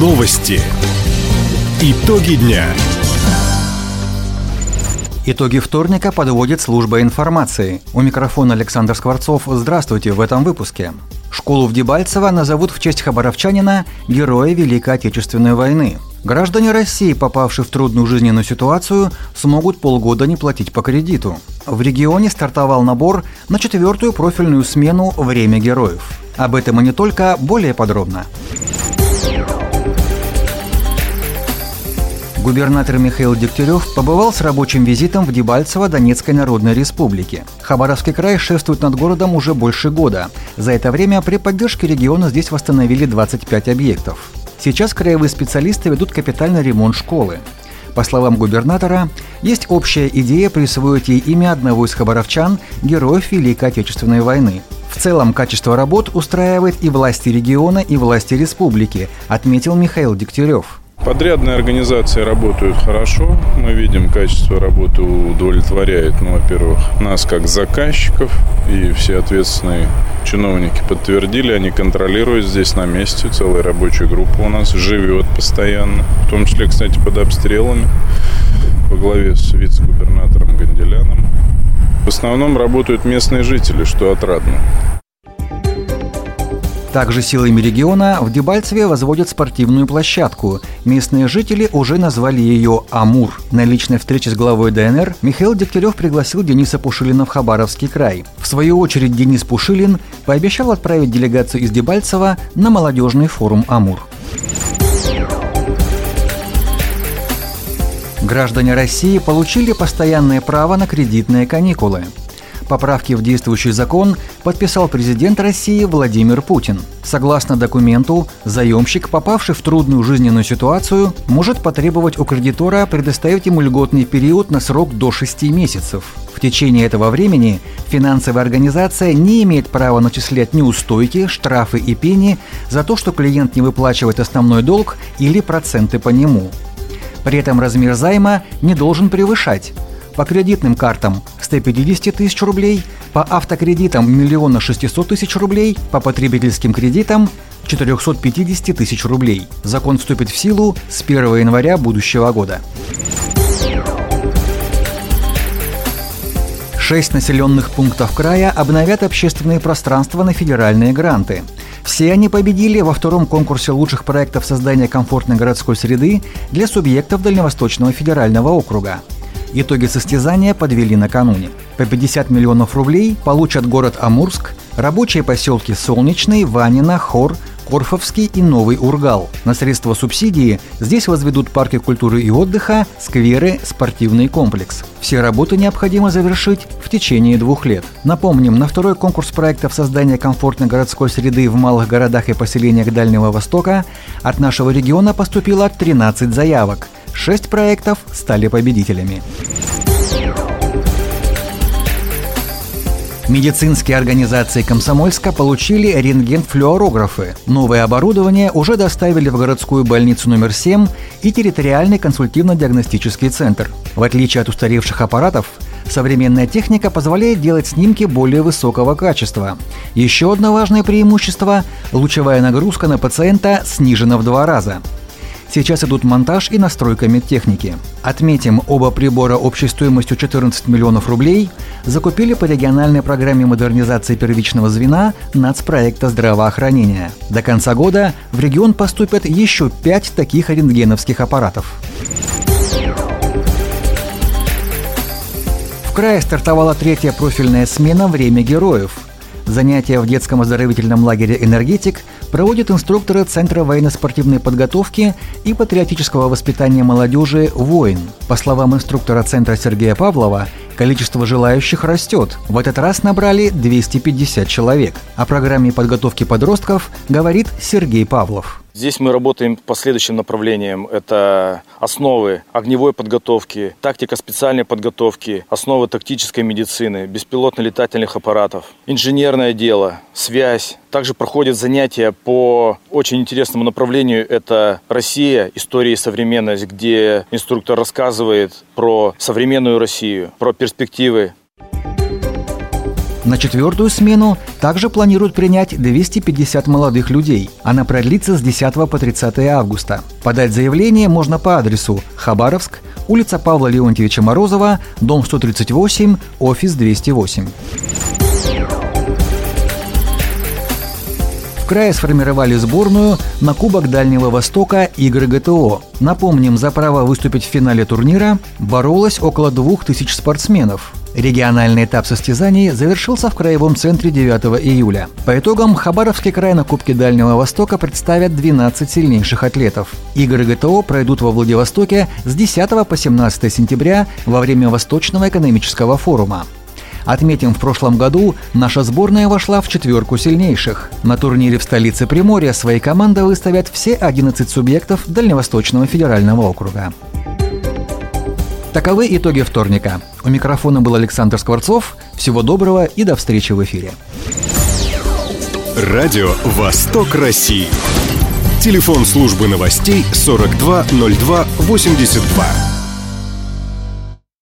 Новости. Итоги дня. Итоги вторника подводит служба информации. У микрофона Александр Скворцов. Здравствуйте в этом выпуске. Школу в Дебальцево назовут в честь хабаровчанина Героя Великой Отечественной войны. Граждане России, попавшие в трудную жизненную ситуацию, смогут полгода не платить по кредиту. В регионе стартовал набор на четвертую профильную смену «Время героев». Об этом и не только, более подробно. Губернатор Михаил Дегтярев побывал с рабочим визитом в Дебальцево Донецкой Народной Республике. Хабаровский край шествует над городом уже больше года. За это время при поддержке региона здесь восстановили 25 объектов. Сейчас краевые специалисты ведут капитальный ремонт школы. По словам губернатора, есть общая идея присвоить ей имя одного из хабаровчан, героев Великой Отечественной войны. В целом качество работ устраивает и власти региона, и власти республики, отметил Михаил Дегтярев. Подрядные организации работают хорошо. Мы видим, качество работы удовлетворяет, ну, во-первых, нас как заказчиков, и все ответственные чиновники подтвердили, они контролируют здесь на месте. Целая рабочая группа у нас живет постоянно, в том числе, кстати, под обстрелами во главе с вице-губернатором Ганделяном. В основном работают местные жители, что отрадно. Также силами региона в Дебальцеве возводят спортивную площадку. Местные жители уже назвали ее «Амур». На личной встрече с главой ДНР Михаил Дегтярев пригласил Дениса Пушилина в Хабаровский край. В свою очередь Денис Пушилин пообещал отправить делегацию из Дебальцева на молодежный форум «Амур». Граждане России получили постоянное право на кредитные каникулы поправки в действующий закон подписал президент России Владимир Путин. Согласно документу, заемщик, попавший в трудную жизненную ситуацию, может потребовать у кредитора предоставить ему льготный период на срок до 6 месяцев. В течение этого времени финансовая организация не имеет права начислять неустойки, штрафы и пени за то, что клиент не выплачивает основной долг или проценты по нему. При этом размер займа не должен превышать по кредитным картам 150 тысяч рублей, по автокредитам 1 600 тысяч рублей, по потребительским кредитам 450 тысяч рублей. Закон вступит в силу с 1 января будущего года. Шесть населенных пунктов края обновят общественные пространства на федеральные гранты. Все они победили во втором конкурсе лучших проектов создания комфортной городской среды для субъектов Дальневосточного федерального округа. Итоги состязания подвели накануне. По 50 миллионов рублей получат город Амурск, рабочие поселки Солнечный, Ванина, Хор, Корфовский и Новый Ургал. На средства субсидии здесь возведут парки культуры и отдыха, скверы, спортивный комплекс. Все работы необходимо завершить в течение двух лет. Напомним, на второй конкурс проектов создания комфортной городской среды в малых городах и поселениях Дальнего Востока от нашего региона поступило 13 заявок – Шесть проектов стали победителями. Медицинские организации Комсомольска получили рентген-флюорографы. Новое оборудование уже доставили в городскую больницу номер 7 и территориальный консультивно-диагностический центр. В отличие от устаревших аппаратов, современная техника позволяет делать снимки более высокого качества. Еще одно важное преимущество – лучевая нагрузка на пациента снижена в два раза – Сейчас идут монтаж и настройка медтехники. Отметим, оба прибора общей стоимостью 14 миллионов рублей закупили по региональной программе модернизации первичного звена нацпроекта здравоохранения. До конца года в регион поступят еще пять таких рентгеновских аппаратов. В крае стартовала третья профильная смена «Время героев». Занятия в детском оздоровительном лагере «Энергетик» проводят инструкторы Центра военно-спортивной подготовки и патриотического воспитания молодежи «Воин». По словам инструктора Центра Сергея Павлова, количество желающих растет. В этот раз набрали 250 человек. О программе подготовки подростков говорит Сергей Павлов. Здесь мы работаем по следующим направлениям. Это основы огневой подготовки, тактика специальной подготовки, основы тактической медицины, беспилотно-летательных аппаратов, инженерное дело, связь. Также проходят занятия по очень интересному направлению. Это Россия, история и современность, где инструктор рассказывает про современную Россию, про перспективы На четвертую смену также планируют принять 250 молодых людей. Она продлится с 10 по 30 августа. Подать заявление можно по адресу Хабаровск, улица Павла Леонтьевича Морозова, дом 138, офис 208. Крае сформировали сборную на Кубок Дальнего Востока игры ГТО. Напомним, за право выступить в финале турнира боролось около двух тысяч спортсменов. Региональный этап состязаний завершился в Краевом центре 9 июля. По итогам Хабаровский край на Кубке Дальнего Востока представят 12 сильнейших атлетов. Игры ГТО пройдут во Владивостоке с 10 по 17 сентября во время Восточного экономического форума. Отметим, в прошлом году наша сборная вошла в четверку сильнейших. На турнире в столице Приморья свои команды выставят все 11 субъектов Дальневосточного федерального округа. Таковы итоги вторника. У микрофона был Александр Скворцов. Всего доброго и до встречи в эфире. Радио «Восток России». Телефон службы новостей 420282.